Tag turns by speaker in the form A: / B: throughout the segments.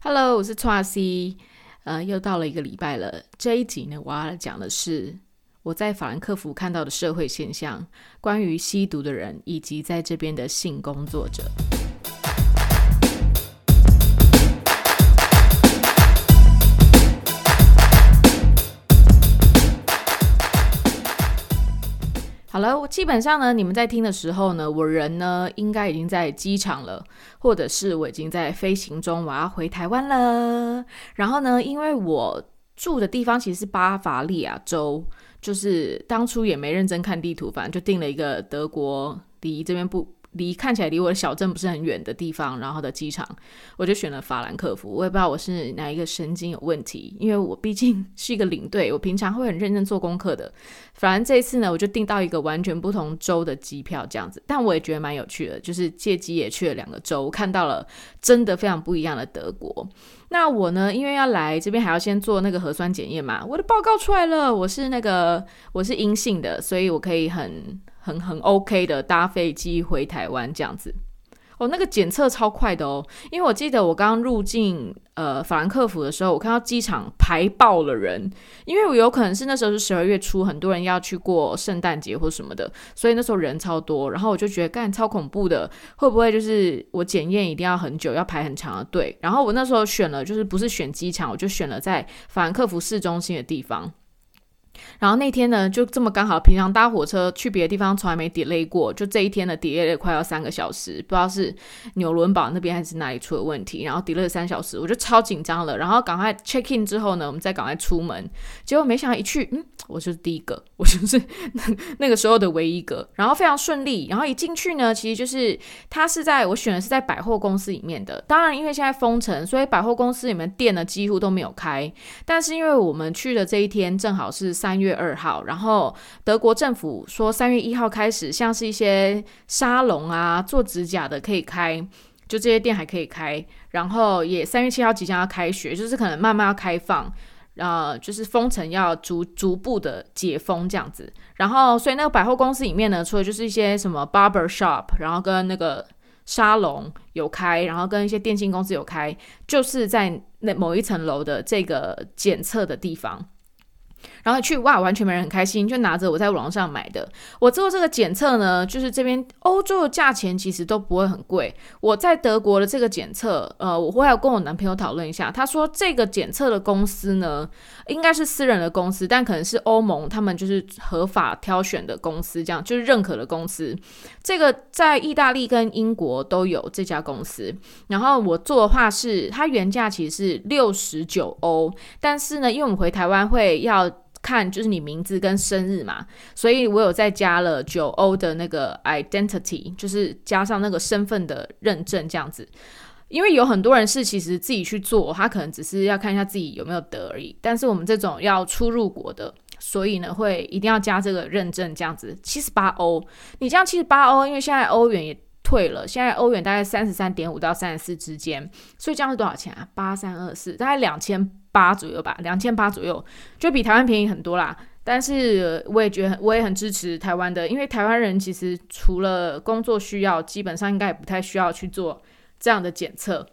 A: Hello，我是 Tracy 呃，又到了一个礼拜了。这一集呢，我要讲的是我在法兰克福看到的社会现象，关于吸毒的人以及在这边的性工作者。好了，基本上呢，你们在听的时候呢，我人呢应该已经在机场了，或者是我已经在飞行中，我要回台湾了。然后呢，因为我住的地方其实是巴伐利亚州，就是当初也没认真看地图，反正就定了一个德国离这边不。离看起来离我的小镇不是很远的地方，然后的机场，我就选了法兰克福。我也不知道我是哪一个神经有问题，因为我毕竟 是一个领队，我平常会很认真做功课的。反正这一次呢，我就订到一个完全不同州的机票，这样子。但我也觉得蛮有趣的，就是借机也去了两个州，看到了真的非常不一样的德国。那我呢，因为要来这边还要先做那个核酸检验嘛，我的报告出来了，我是那个我是阴性的，所以我可以很。很很 OK 的搭飞机回台湾这样子哦，那个检测超快的哦，因为我记得我刚刚入境呃法兰克福的时候，我看到机场排爆了人，因为我有可能是那时候是十二月初，很多人要去过圣诞节或什么的，所以那时候人超多，然后我就觉得干超恐怖的，会不会就是我检验一定要很久，要排很长的队？然后我那时候选了，就是不是选机场，我就选了在法兰克福市中心的地方。然后那天呢，就这么刚好，平常搭火车去别的地方从来没 delay 过，就这一天呢 delay 了快要三个小时，不知道是纽伦堡那边还是哪里出了问题，然后 delay 了三小时，我就超紧张了。然后赶快 check in 之后呢，我们再赶快出门，结果没想到一去，嗯，我就是第一个，我就是那个时候的唯一一个，然后非常顺利。然后一进去呢，其实就是他是在我选的是在百货公司里面的，当然因为现在封城，所以百货公司里面店呢几乎都没有开。但是因为我们去的这一天正好是。三三月二号，然后德国政府说三月一号开始，像是一些沙龙啊、做指甲的可以开，就这些店还可以开。然后也三月七号即将要开学，就是可能慢慢要开放，呃，就是封城要逐逐步的解封这样子。然后所以那个百货公司里面呢，除了就是一些什么 barber shop，然后跟那个沙龙有开，然后跟一些电信公司有开，就是在那某一层楼的这个检测的地方。然后去哇，完全没人很开心，就拿着我在网上买的。我做这个检测呢，就是这边欧洲的价钱其实都不会很贵。我在德国的这个检测，呃，我会要跟我男朋友讨论一下。他说这个检测的公司呢，应该是私人的公司，但可能是欧盟他们就是合法挑选的公司，这样就是认可的公司。这个在意大利跟英国都有这家公司。然后我做的话是，它原价其实是六十九欧，但是呢，因为我们回台湾会要。看，就是你名字跟生日嘛，所以我有再加了九欧的那个 identity，就是加上那个身份的认证这样子。因为有很多人是其实自己去做，他可能只是要看一下自己有没有得而已。但是我们这种要出入国的，所以呢会一定要加这个认证这样子。七十八欧，你这样七十八欧，因为现在欧元也退了，现在欧元大概三十三点五到三十四之间，所以这样是多少钱啊？八三二四，大概两千。八左右吧，两千八左右，就比台湾便宜很多啦。但是我也觉得，我也很支持台湾的，因为台湾人其实除了工作需要，基本上应该也不太需要去做这样的检测，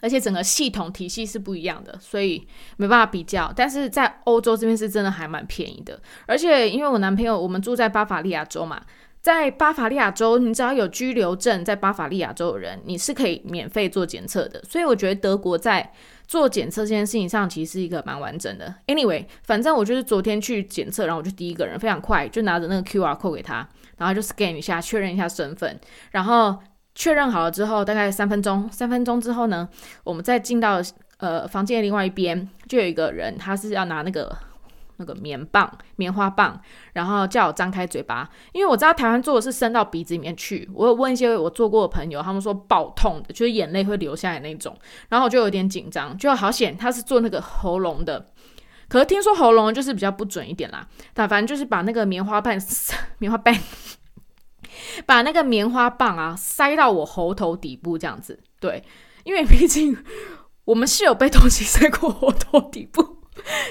A: 而且整个系统体系是不一样的，所以没办法比较。但是在欧洲这边是真的还蛮便宜的，而且因为我男朋友我们住在巴伐利亚州嘛。在巴伐利亚州，你只要有居留证，在巴伐利亚州的人，你是可以免费做检测的。所以我觉得德国在做检测这件事情上，其实是一个蛮完整的。Anyway，反正我就是昨天去检测，然后我就第一个人，非常快，就拿着那个 QR code 给他，然后就 scan 一下，确认一下身份，然后确认好了之后，大概三分钟，三分钟之后呢，我们再进到呃房间的另外一边，就有一个人，他是要拿那个。那个棉棒、棉花棒，然后叫我张开嘴巴，因为我知道台湾做的是伸到鼻子里面去。我有问一些我做过的朋友，他们说爆痛的，就是眼泪会流下来那种。然后我就有点紧张，就好险他是做那个喉咙的。可是听说喉咙就是比较不准一点啦。但反正就是把那个棉花棒、棉花棒，把那个棉花棒啊塞到我喉头底部这样子。对，因为毕竟我们是有被东西塞过喉头底部。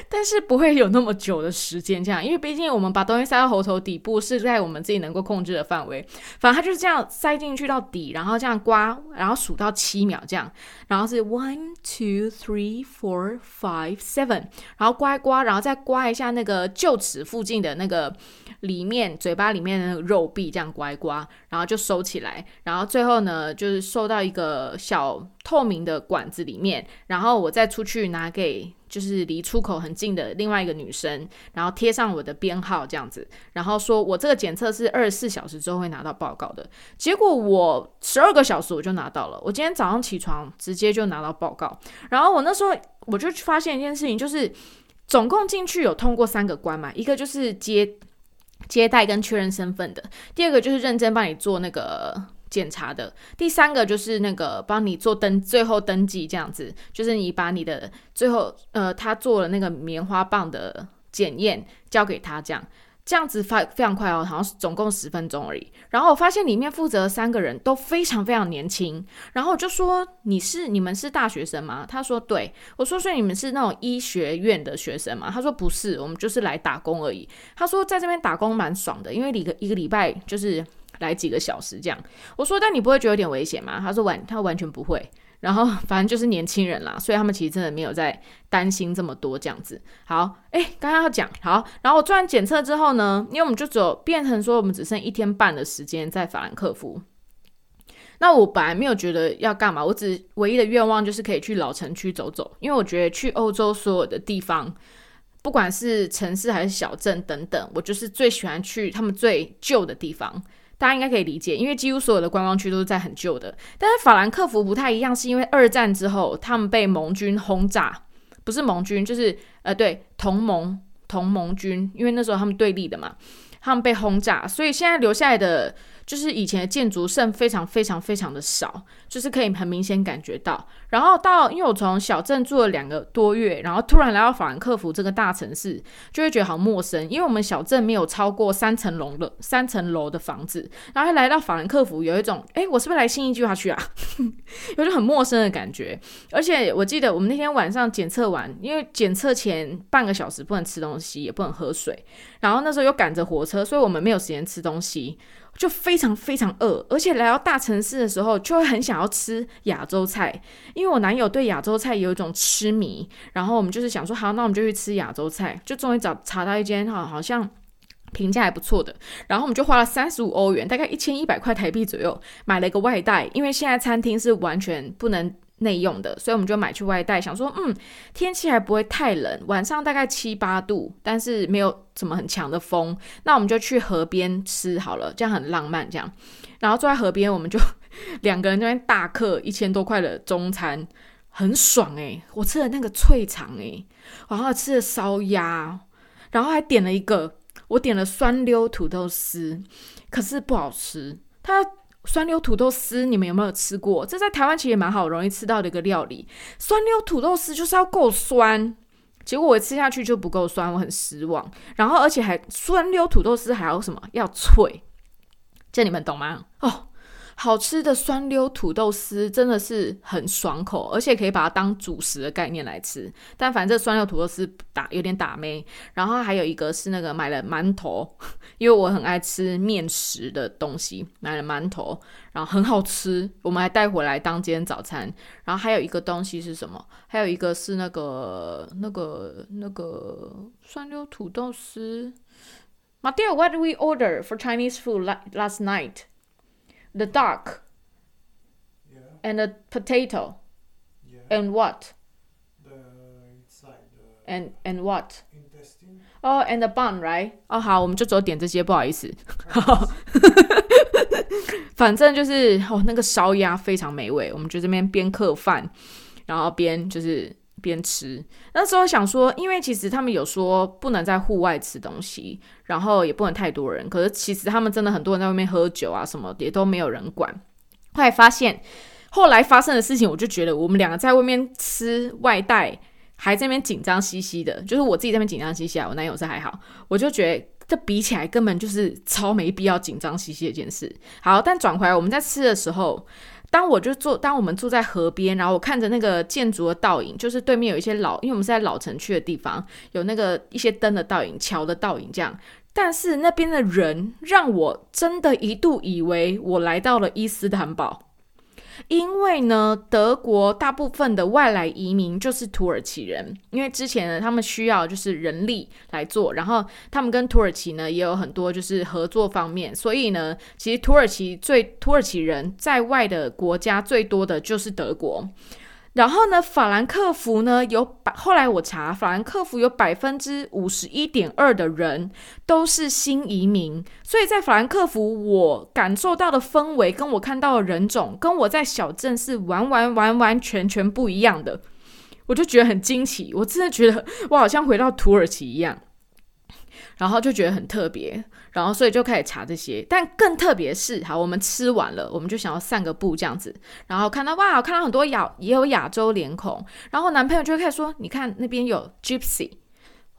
A: 但是不会有那么久的时间这样，因为毕竟我们把东西塞到喉头底部是在我们自己能够控制的范围。反正它就是这样塞进去到底，然后这样刮，然后数到七秒这样，然后是 one two three four five seven，然后刮一刮，然后再刮一下那个臼齿附近的那个里面嘴巴里面的那个肉壁，这样刮一刮，然后就收起来，然后最后呢就是收到一个小透明的管子里面，然后我再出去拿给。就是离出口很近的另外一个女生，然后贴上我的编号这样子，然后说我这个检测是二十四小时之后会拿到报告的。结果我十二个小时我就拿到了，我今天早上起床直接就拿到报告。然后我那时候我就发现一件事情，就是总共进去有通过三个关嘛，一个就是接接待跟确认身份的，第二个就是认真帮你做那个。检查的第三个就是那个帮你做登最后登记这样子，就是你把你的最后呃他做了那个棉花棒的检验交给他这样，这样子发非常快哦，好像是总共十分钟而已。然后我发现里面负责三个人都非常非常年轻，然后我就说你是你们是大学生吗？他说对，我说所以你们是那种医学院的学生吗？他说不是，我们就是来打工而已。他说在这边打工蛮爽的，因为一个一个礼拜就是。来几个小时这样，我说，但你不会觉得有点危险吗？他说完，他完全不会。然后反正就是年轻人啦，所以他们其实真的没有在担心这么多这样子。好，哎，刚刚要讲好，然后我做完检测之后呢，因为我们就走变成说我们只剩一天半的时间在法兰克福。那我本来没有觉得要干嘛，我只唯一的愿望就是可以去老城区走走，因为我觉得去欧洲所有的地方，不管是城市还是小镇等等，我就是最喜欢去他们最旧的地方。大家应该可以理解，因为几乎所有的观光区都是在很旧的。但是法兰克福不太一样，是因为二战之后他们被盟军轰炸，不是盟军，就是呃，对，同盟同盟军，因为那时候他们对立的嘛，他们被轰炸，所以现在留下来的。就是以前的建筑剩非常非常非常的少，就是可以很明显感觉到。然后到，因为我从小镇住了两个多月，然后突然来到法兰克福这个大城市，就会觉得好陌生。因为我们小镇没有超过三层楼的三层楼的房子，然后来到法兰克福，有一种，哎，我是不是来新一计划区啊？有种很陌生的感觉。而且我记得我们那天晚上检测完，因为检测前半个小时不能吃东西，也不能喝水，然后那时候又赶着火车，所以我们没有时间吃东西。就非常非常饿，而且来到大城市的时候，就会很想要吃亚洲菜。因为我男友对亚洲菜有一种痴迷，然后我们就是想说，好，那我们就去吃亚洲菜。就终于找查到一间哈，好像评价还不错的，然后我们就花了三十五欧元，大概一千一百块台币左右，买了一个外带。因为现在餐厅是完全不能。内用的，所以我们就买去外带，想说，嗯，天气还不会太冷，晚上大概七八度，但是没有什么很强的风，那我们就去河边吃好了，这样很浪漫，这样，然后坐在河边，我们就两个人那边大客一千多块的中餐，很爽诶，我吃了那个脆肠诶，然后吃了烧鸭，然后还点了一个，我点了酸溜土豆丝，可是不好吃，它。酸溜土豆丝，你们有没有吃过？这在台湾其实也蛮好，容易吃到的一个料理。酸溜土豆丝就是要够酸，结果我吃下去就不够酸，我很失望。然后而且还酸溜土豆丝还要什么？要脆，这你们懂吗？哦。好吃的酸溜土豆丝真的是很爽口，而且可以把它当主食的概念来吃。但反正这酸溜土豆丝打有点打妹。然后还有一个是那个买了馒头，因为我很爱吃面食的东西，买了馒头，然后很好吃，我们还带回来当今天早餐。然后还有一个东西是什么？还有一个是那个那个那个酸溜土豆丝。Mateo，what did we order for Chinese food last night? the duck
B: Yeah.
A: and the potato
B: Yeah.
A: and what
B: the inside the
A: and and what
B: intestine.
A: oh and the bun right 哦好，我们就只有点这些，不好意思。反正就是哦，那个烧鸭非常美味，我们就这边边嗑饭，然后边就是 边吃。那时候想说，因为其实他们有说不能在户外吃东西，然后也不能太多人。可是其实他们真的很多人在外面喝酒啊，什么也都没有人管。后来发现，后来发生的事情，我就觉得我们两个在外面吃外带，还在那边紧张兮兮的。就是我自己在那边紧张兮兮啊，我男友是还好。我就觉得这比起来，根本就是超没必要紧张兮兮的一件事。好，但转回来，我们在吃的时候。当我就坐，当我们坐在河边，然后我看着那个建筑的倒影，就是对面有一些老，因为我们是在老城区的地方，有那个一些灯的倒影、桥的倒影这样。但是那边的人让我真的一度以为我来到了伊斯坦堡。因为呢，德国大部分的外来移民就是土耳其人，因为之前呢，他们需要就是人力来做，然后他们跟土耳其呢也有很多就是合作方面，所以呢，其实土耳其最土耳其人在外的国家最多的就是德国。然后呢，法兰克福呢有百，后来我查，法兰克福有百分之五十一点二的人都是新移民，所以在法兰克福，我感受到的氛围跟我看到的人种，跟我在小镇是完完完完全全不一样的，我就觉得很惊奇，我真的觉得我好像回到土耳其一样。然后就觉得很特别，然后所以就开始查这些。但更特别是，好，我们吃完了，我们就想要散个步这样子。然后看到哇，看到很多亚也有亚洲脸孔。然后男朋友就会开始说：“你看那边有 Gypsy。”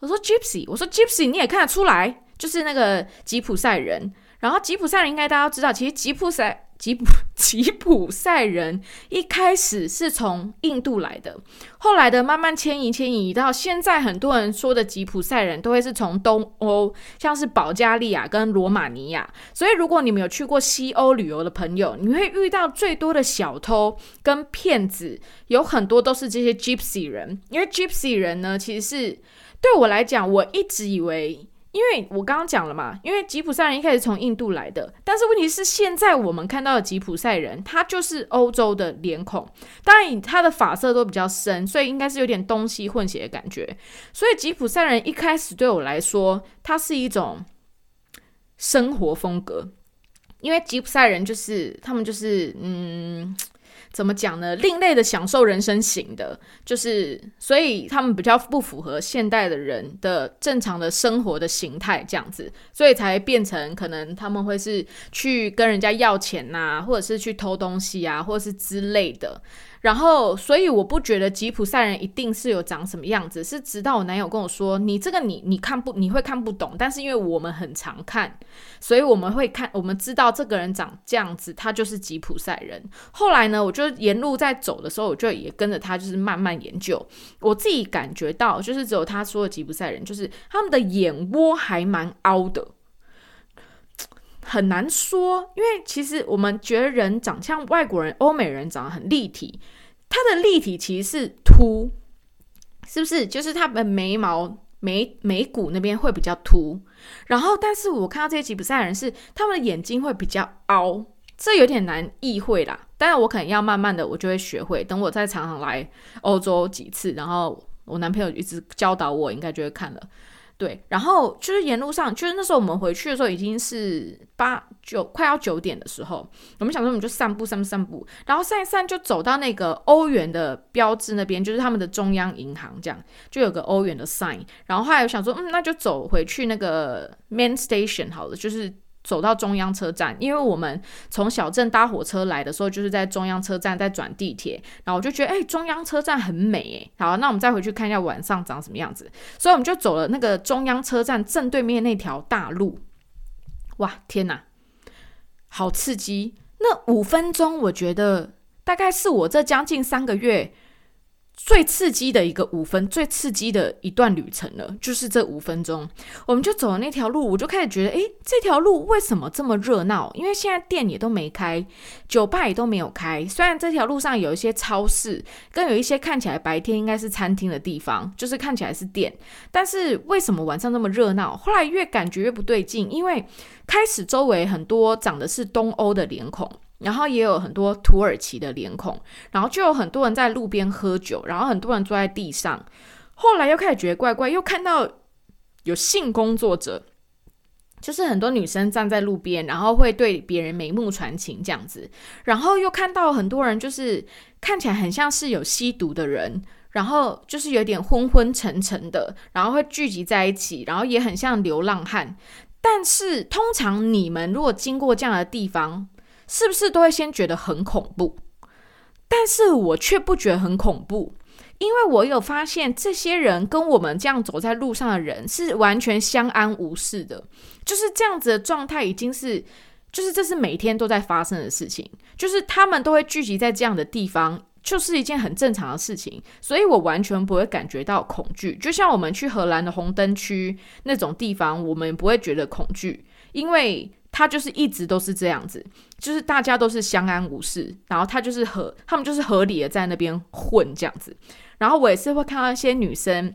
A: 我说：“Gypsy。”我说：“Gypsy，你也看得出来，就是那个吉普赛人。”然后吉普赛人应该大家都知道，其实吉普赛。吉普 吉普赛人一开始是从印度来的，后来的慢慢迁移迁移到现在，很多人说的吉普赛人都会是从东欧，像是保加利亚跟罗马尼亚。所以如果你们有去过西欧旅游的朋友，你会遇到最多的小偷跟骗子，有很多都是这些 Gypsy 人。因为 Gypsy 人呢，其实是对我来讲，我一直以为。因为我刚刚讲了嘛，因为吉普赛人一开始从印度来的，但是问题是现在我们看到的吉普赛人，他就是欧洲的脸孔，当然他的发色都比较深，所以应该是有点东西混血的感觉。所以吉普赛人一开始对我来说，它是一种生活风格，因为吉普赛人就是他们就是嗯。怎么讲呢？另类的享受人生型的，就是所以他们比较不符合现代的人的正常的生活的形态，这样子，所以才变成可能他们会是去跟人家要钱呐，或者是去偷东西啊，或者是之类的。然后，所以我不觉得吉普赛人一定是有长什么样子，是直到我男友跟我说：“你这个你你看不你会看不懂，但是因为我们很常看，所以我们会看，我们知道这个人长这样子，他就是吉普赛人。”后来呢，我就沿路在走的时候，我就也跟着他，就是慢慢研究。我自己感觉到，就是只有他说的吉普赛人，就是他们的眼窝还蛮凹的。很难说，因为其实我们觉得人长像外国人、欧美人长得很立体，他的立体其实是凸，是不是？就是他的眉毛、眉眉骨那边会比较凸。然后，但是我看到这些吉普赛人是他们的眼睛会比较凹，这有点难意会啦。但是我可能要慢慢的，我就会学会。等我再常常来欧洲几次，然后我男朋友一直教导我，应该就会看了。对，然后就是沿路上，就是那时候我们回去的时候已经是八九快要九点的时候，我们想说我们就散步散步散步，然后散一散就走到那个欧元的标志那边，就是他们的中央银行，这样就有个欧元的 sign，然后后来我想说，嗯，那就走回去那个 main station 好了，就是。走到中央车站，因为我们从小镇搭火车来的时候，就是在中央车站再转地铁，然后我就觉得，哎，中央车站很美，哎，好，那我们再回去看一下晚上长什么样子。所以我们就走了那个中央车站正对面那条大路，哇，天哪，好刺激！那五分钟，我觉得大概是我这将近三个月。最刺激的一个五分，最刺激的一段旅程了，就是这五分钟，我们就走了那条路，我就开始觉得，诶，这条路为什么这么热闹？因为现在店也都没开，酒吧也都没有开。虽然这条路上有一些超市，跟有一些看起来白天应该是餐厅的地方，就是看起来是店，但是为什么晚上那么热闹？后来越感觉越不对劲，因为开始周围很多长的是东欧的脸孔。然后也有很多土耳其的脸孔，然后就有很多人在路边喝酒，然后很多人坐在地上。后来又开始觉得怪怪，又看到有性工作者，就是很多女生站在路边，然后会对别人眉目传情这样子。然后又看到很多人，就是看起来很像是有吸毒的人，然后就是有点昏昏沉沉的，然后会聚集在一起，然后也很像流浪汉。但是通常你们如果经过这样的地方，是不是都会先觉得很恐怖？但是我却不觉得很恐怖，因为我有发现这些人跟我们这样走在路上的人是完全相安无事的，就是这样子的状态，已经是就是这是每天都在发生的事情，就是他们都会聚集在这样的地方。就是一件很正常的事情，所以我完全不会感觉到恐惧。就像我们去荷兰的红灯区那种地方，我们不会觉得恐惧，因为他就是一直都是这样子，就是大家都是相安无事，然后他就是合，他们就是合理的在那边混这样子。然后我也是会看到一些女生。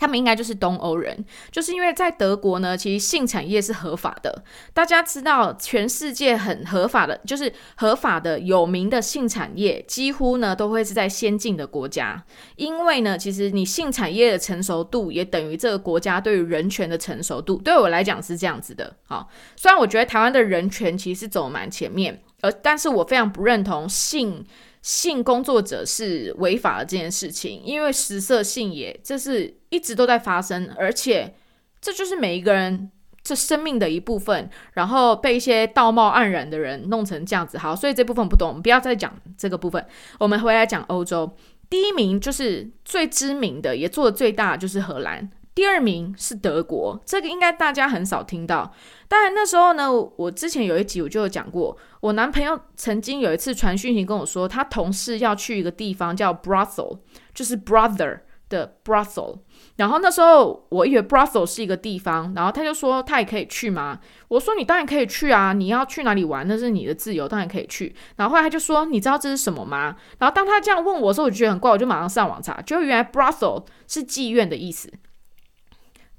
A: 他们应该就是东欧人，就是因为在德国呢，其实性产业是合法的。大家知道，全世界很合法的，就是合法的有名的性产业，几乎呢都会是在先进的国家。因为呢，其实你性产业的成熟度，也等于这个国家对于人权的成熟度。对我来讲是这样子的。好，虽然我觉得台湾的人权其实走蛮前面，而但是我非常不认同性。性工作者是违法的这件事情，因为食色性也，这是一直都在发生，而且这就是每一个人这生命的一部分。然后被一些道貌岸然的人弄成这样子，好，所以这部分不懂，我们不要再讲这个部分。我们回来讲欧洲，第一名就是最知名的，也做的最大，就是荷兰。第二名是德国，这个应该大家很少听到。当然那时候呢，我之前有一集我就有讲过，我男朋友曾经有一次传讯息跟我说，他同事要去一个地方叫 Brussels，就是 brother 的 Brussels。然后那时候我以为 Brussels 是一个地方，然后他就说他也可以去吗？我说你当然可以去啊，你要去哪里玩那是你的自由，当然可以去。然后后来他就说，你知道这是什么吗？然后当他这样问我的时候，我就觉得很怪，我就马上上网查，就原来 Brussels 是妓院的意思。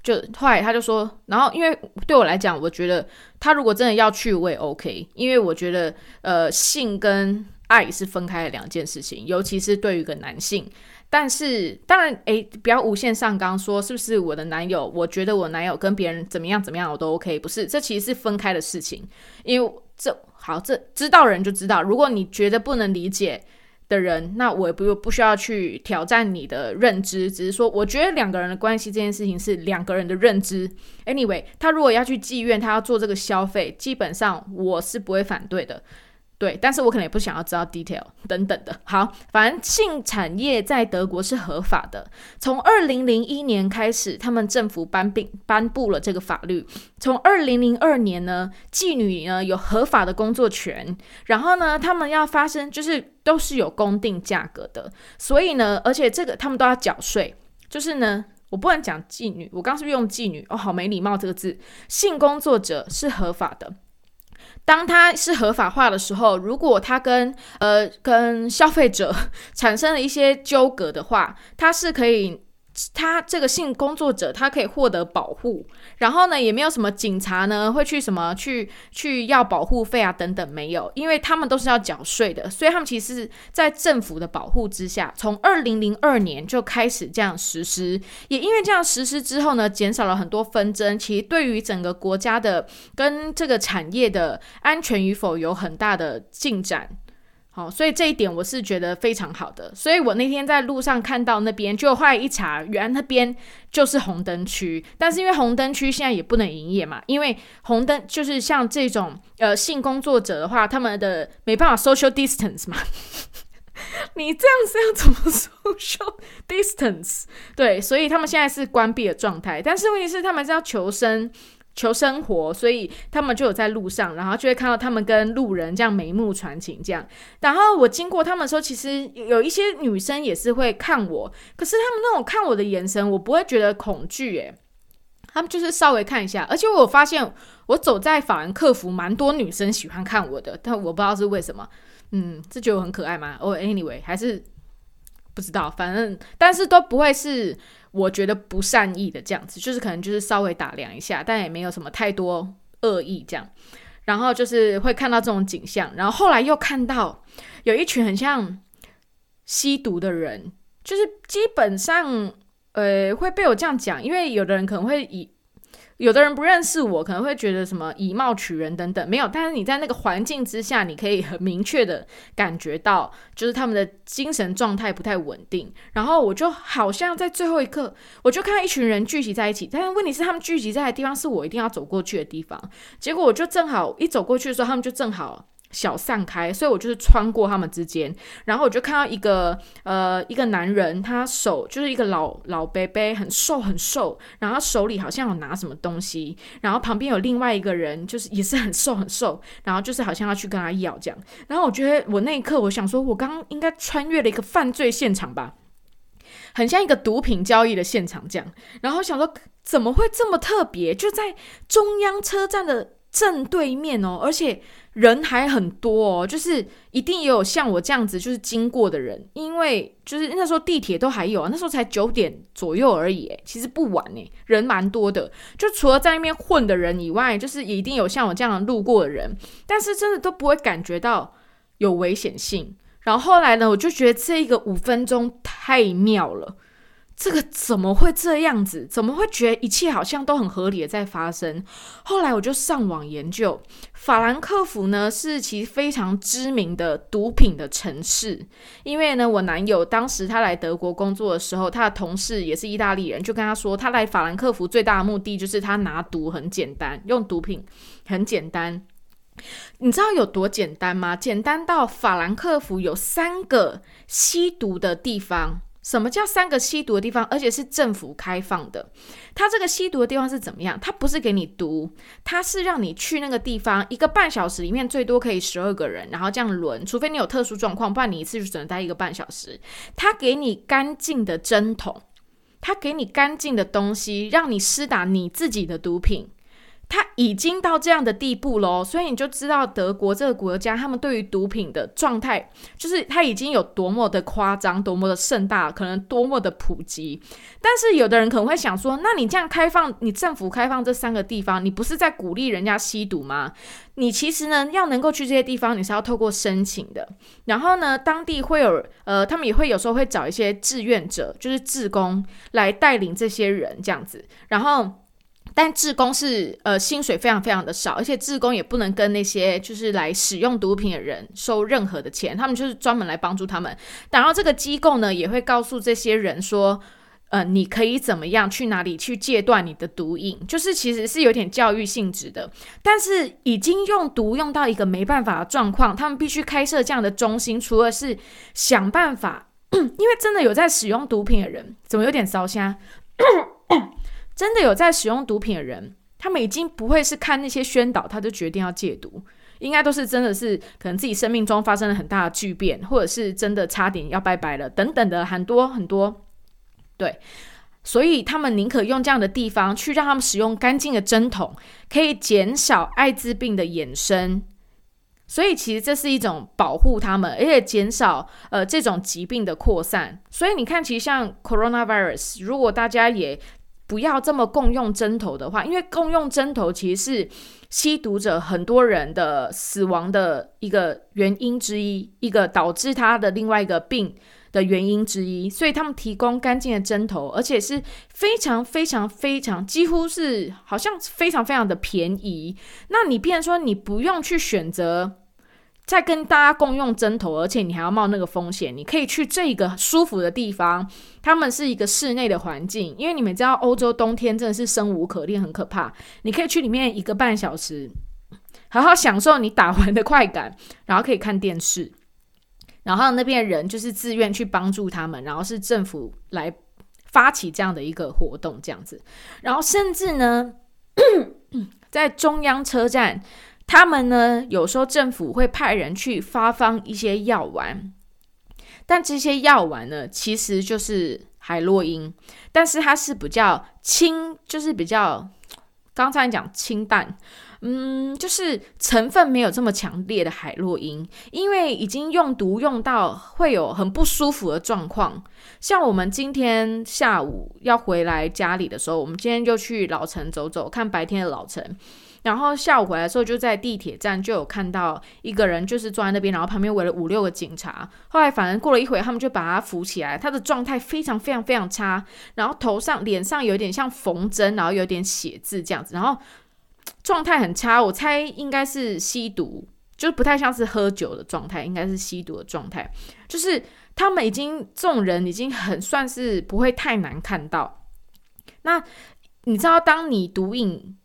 A: 就后来他就说，然后因为对我来讲，我觉得他如果真的要去，我也 OK，因为我觉得呃性跟爱是分开的两件事情，尤其是对于一个男性。但是当然，诶，不要无限上纲，说是不是我的男友？我觉得我男友跟别人怎么样怎么样，我都 OK，不是，这其实是分开的事情。因为这好，这知道人就知道，如果你觉得不能理解。的人，那我也不不需要去挑战你的认知，只是说，我觉得两个人的关系这件事情是两个人的认知。Anyway，他如果要去妓院，他要做这个消费，基本上我是不会反对的。对，但是我可能也不想要知道 detail 等等的。好，反正性产业在德国是合法的。从二零零一年开始，他们政府颁并颁布了这个法律。从二零零二年呢，妓女呢有合法的工作权。然后呢，他们要发生就是都是有公定价格的。所以呢，而且这个他们都要缴税。就是呢，我不能讲妓女，我刚是不是用妓女？哦，好没礼貌这个字。性工作者是合法的。当它是合法化的时候，如果它跟呃跟消费者 产生了一些纠葛的话，它是可以。他这个性工作者，他可以获得保护，然后呢，也没有什么警察呢会去什么去去要保护费啊等等，没有，因为他们都是要缴税的，所以他们其实，在政府的保护之下，从二零零二年就开始这样实施，也因为这样实施之后呢，减少了很多纷争，其实对于整个国家的跟这个产业的安全与否有很大的进展。好，所以这一点我是觉得非常好的。所以我那天在路上看到那边，就后来一查，原来那边就是红灯区。但是因为红灯区现在也不能营业嘛，因为红灯就是像这种呃性工作者的话，他们的没办法 social distance 嘛。你这样是要怎么 social distance？对，所以他们现在是关闭的状态。但是问题是，他们是要求生。求生活，所以他们就有在路上，然后就会看到他们跟路人这样眉目传情这样。然后我经过他们的时候，其实有一些女生也是会看我，可是他们那种看我的眼神，我不会觉得恐惧诶，他们就是稍微看一下，而且我发现我走在法兰克福，蛮多女生喜欢看我的，但我不知道是为什么。嗯，这觉得我很可爱吗？哦，anyway，还是不知道，反正但是都不会是。我觉得不善意的这样子，就是可能就是稍微打量一下，但也没有什么太多恶意这样。然后就是会看到这种景象，然后后来又看到有一群很像吸毒的人，就是基本上呃会被我这样讲，因为有的人可能会以。有的人不认识我，可能会觉得什么以貌取人等等，没有。但是你在那个环境之下，你可以很明确的感觉到，就是他们的精神状态不太稳定。然后我就好像在最后一刻，我就看到一群人聚集在一起，但是问题是他们聚集在的地方是我一定要走过去的地方。结果我就正好一走过去的时候，他们就正好小散开，所以我就是穿过他们之间，然后我就看到一个呃一个男人，他手就是一个老老伯伯，很瘦很瘦，然后手里好像有拿什么东西，然后旁边有另外一个人，就是也是很瘦很瘦，然后就是好像要去跟他要这样，然后我觉得我那一刻我想说，我刚刚应该穿越了一个犯罪现场吧，很像一个毒品交易的现场这样，然后想说怎么会这么特别，就在中央车站的正对面哦，而且。人还很多哦，就是一定也有像我这样子就是经过的人，因为就是那时候地铁都还有啊，那时候才九点左右而已，其实不晚呢，人蛮多的。就除了在那边混的人以外，就是也一定有像我这样路过的人，但是真的都不会感觉到有危险性。然后后来呢，我就觉得这个五分钟太妙了。这个怎么会这样子？怎么会觉得一切好像都很合理的在发生？后来我就上网研究，法兰克福呢是其非常知名的毒品的城市。因为呢，我男友当时他来德国工作的时候，他的同事也是意大利人，就跟他说，他来法兰克福最大的目的就是他拿毒很简单，用毒品很简单。你知道有多简单吗？简单到法兰克福有三个吸毒的地方。什么叫三个吸毒的地方？而且是政府开放的。它这个吸毒的地方是怎么样？它不是给你毒，它是让你去那个地方一个半小时里面最多可以十二个人，然后这样轮，除非你有特殊状况，不然你一次就只能待一个半小时。它给你干净的针筒，它给你干净的东西，让你施打你自己的毒品。已经到这样的地步喽，所以你就知道德国这个国家，他们对于毒品的状态，就是他已经有多么的夸张，多么的盛大，可能多么的普及。但是有的人可能会想说，那你这样开放，你政府开放这三个地方，你不是在鼓励人家吸毒吗？你其实呢，要能够去这些地方，你是要透过申请的。然后呢，当地会有呃，他们也会有时候会找一些志愿者，就是志工来带领这些人这样子，然后。但志工是呃薪水非常非常的少，而且志工也不能跟那些就是来使用毒品的人收任何的钱，他们就是专门来帮助他们。然后这个机构呢也会告诉这些人说，呃，你可以怎么样去哪里去戒断你的毒瘾，就是其实是有点教育性质的。但是已经用毒用到一个没办法的状况，他们必须开设这样的中心，除了是想办法，因为真的有在使用毒品的人，怎么有点烧香？真的有在使用毒品的人，他们已经不会是看那些宣导，他就决定要戒毒，应该都是真的是可能自己生命中发生了很大的巨变，或者是真的差点要拜拜了等等的很多很多。对，所以他们宁可用这样的地方去让他们使用干净的针筒，可以减少艾滋病的衍生。所以其实这是一种保护他们，而且减少呃这种疾病的扩散。所以你看，其实像 coronavirus，如果大家也不要这么共用针头的话，因为共用针头其实是吸毒者很多人的死亡的一个原因之一，一个导致他的另外一个病的原因之一。所以他们提供干净的针头，而且是非常非常非常，几乎是好像非常非常的便宜。那你变成说你不用去选择。在跟大家共用针头，而且你还要冒那个风险。你可以去这个舒服的地方，他们是一个室内的环境，因为你们知道欧洲冬天真的是生无可恋，很可怕。你可以去里面一个半小时，好好享受你打完的快感，然后可以看电视。然后那边人就是自愿去帮助他们，然后是政府来发起这样的一个活动，这样子。然后甚至呢，在中央车站。他们呢，有时候政府会派人去发放一些药丸，但这些药丸呢，其实就是海洛因，但是它是比较清，就是比较刚才讲清淡，嗯，就是成分没有这么强烈的海洛因，因为已经用毒用到会有很不舒服的状况。像我们今天下午要回来家里的时候，我们今天就去老城走走，看白天的老城。然后下午回来的时候，就在地铁站就有看到一个人，就是坐在那边，然后旁边围了五六个警察。后来反正过了一会，他们就把他扶起来，他的状态非常非常非常差，然后头上、脸上有点像缝针，然后有点血渍这样子，然后状态很差。我猜应该是吸毒，就是不太像是喝酒的状态，应该是吸毒的状态。就是他们已经这种人已经很算是不会太难看到。那你知道，当你毒瘾。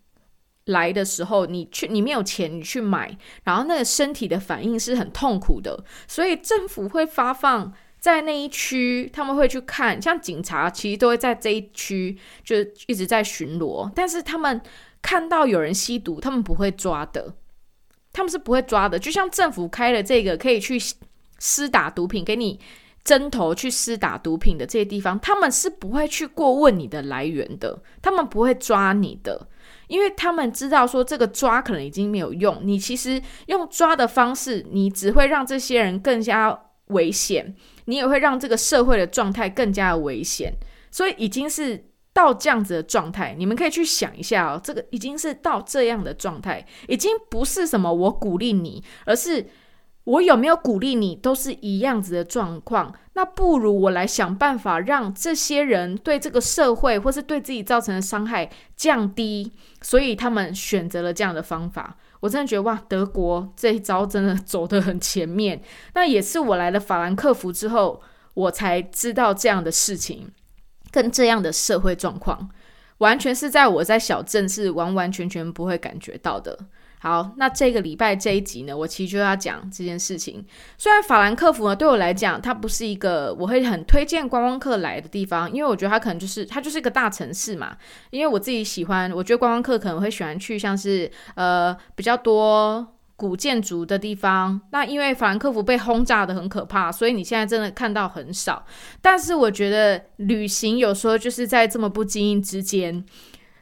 A: 来的时候，你去你没有钱，你去买，然后那个身体的反应是很痛苦的，所以政府会发放在那一区，他们会去看，像警察其实都会在这一区就一直在巡逻，但是他们看到有人吸毒，他们不会抓的，他们是不会抓的，就像政府开了这个可以去施打毒品给你。针头去施打毒品的这些地方，他们是不会去过问你的来源的，他们不会抓你的，因为他们知道说这个抓可能已经没有用，你其实用抓的方式，你只会让这些人更加危险，你也会让这个社会的状态更加的危险，所以已经是到这样子的状态，你们可以去想一下哦，这个已经是到这样的状态，已经不是什么我鼓励你，而是。我有没有鼓励你，都是一样子的状况。那不如我来想办法，让这些人对这个社会或是对自己造成的伤害降低。所以他们选择了这样的方法。我真的觉得哇，德国这一招真的走得很前面。那也是我来了法兰克福之后，我才知道这样的事情跟这样的社会状况，完全是在我在小镇是完完全全不会感觉到的。好，那这个礼拜这一集呢，我其实就要讲这件事情。虽然法兰克福呢，对我来讲，它不是一个我会很推荐观光客来的地方，因为我觉得它可能就是它就是一个大城市嘛。因为我自己喜欢，我觉得观光客可能会喜欢去像是呃比较多古建筑的地方。那因为法兰克福被轰炸的很可怕，所以你现在真的看到很少。但是我觉得旅行有时候就是在这么不经意之间。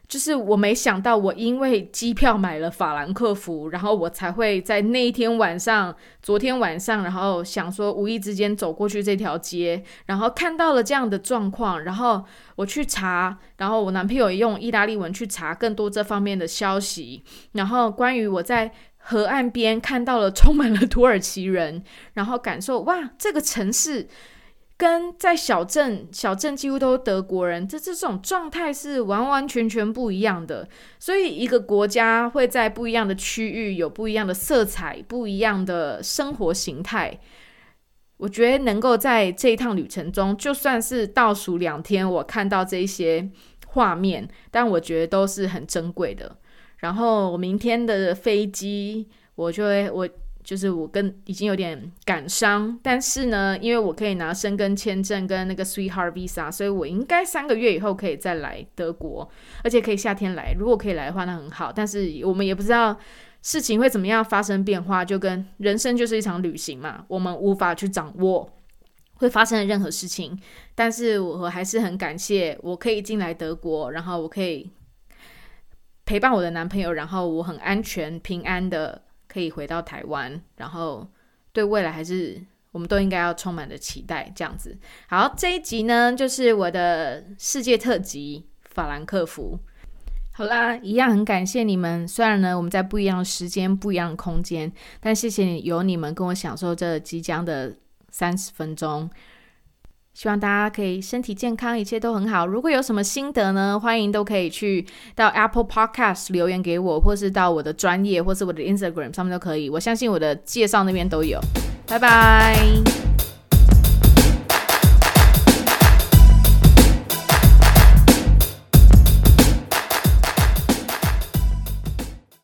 A: 就是我没想到，我因为机票买了法兰克福，然后我才会在那一天晚上，昨天晚上，然后想说无意之间走过去这条街，然后看到了这样的状况，然后我去查，然后我男朋友用意大利文去查更多这方面的消息，然后关于我在河岸边看到了充满了土耳其人，然后感受哇，这个城市。跟在小镇，小镇几乎都是德国人，这这种状态是完完全全不一样的。所以一个国家会在不一样的区域有不一样的色彩，不一样的生活形态。我觉得能够在这一趟旅程中，就算是倒数两天，我看到这些画面，但我觉得都是很珍贵的。然后我明天的飞机，我就会我。就是我跟已经有点感伤，但是呢，因为我可以拿申根签证跟那个 Sweetheart Visa，所以我应该三个月以后可以再来德国，而且可以夏天来。如果可以来的话，那很好。但是我们也不知道事情会怎么样发生变化，就跟人生就是一场旅行嘛，我们无法去掌握会发生的任何事情。但是我还是很感谢我可以进来德国，然后我可以陪伴我的男朋友，然后我很安全平安的。可以回到台湾，然后对未来还是我们都应该要充满的期待，这样子。好，这一集呢就是我的世界特辑法兰克福。好啦，一样很感谢你们。虽然呢我们在不一样的时间、不一样的空间，但谢谢你有你们跟我享受这即将的三十分钟。希望大家可以身体健康，一切都很好。如果有什么心得呢，欢迎都可以去到 Apple Podcast 留言给我，或是到我的专业，或是我的 Instagram 上面都可以。我相信我的介绍那边都有。拜拜。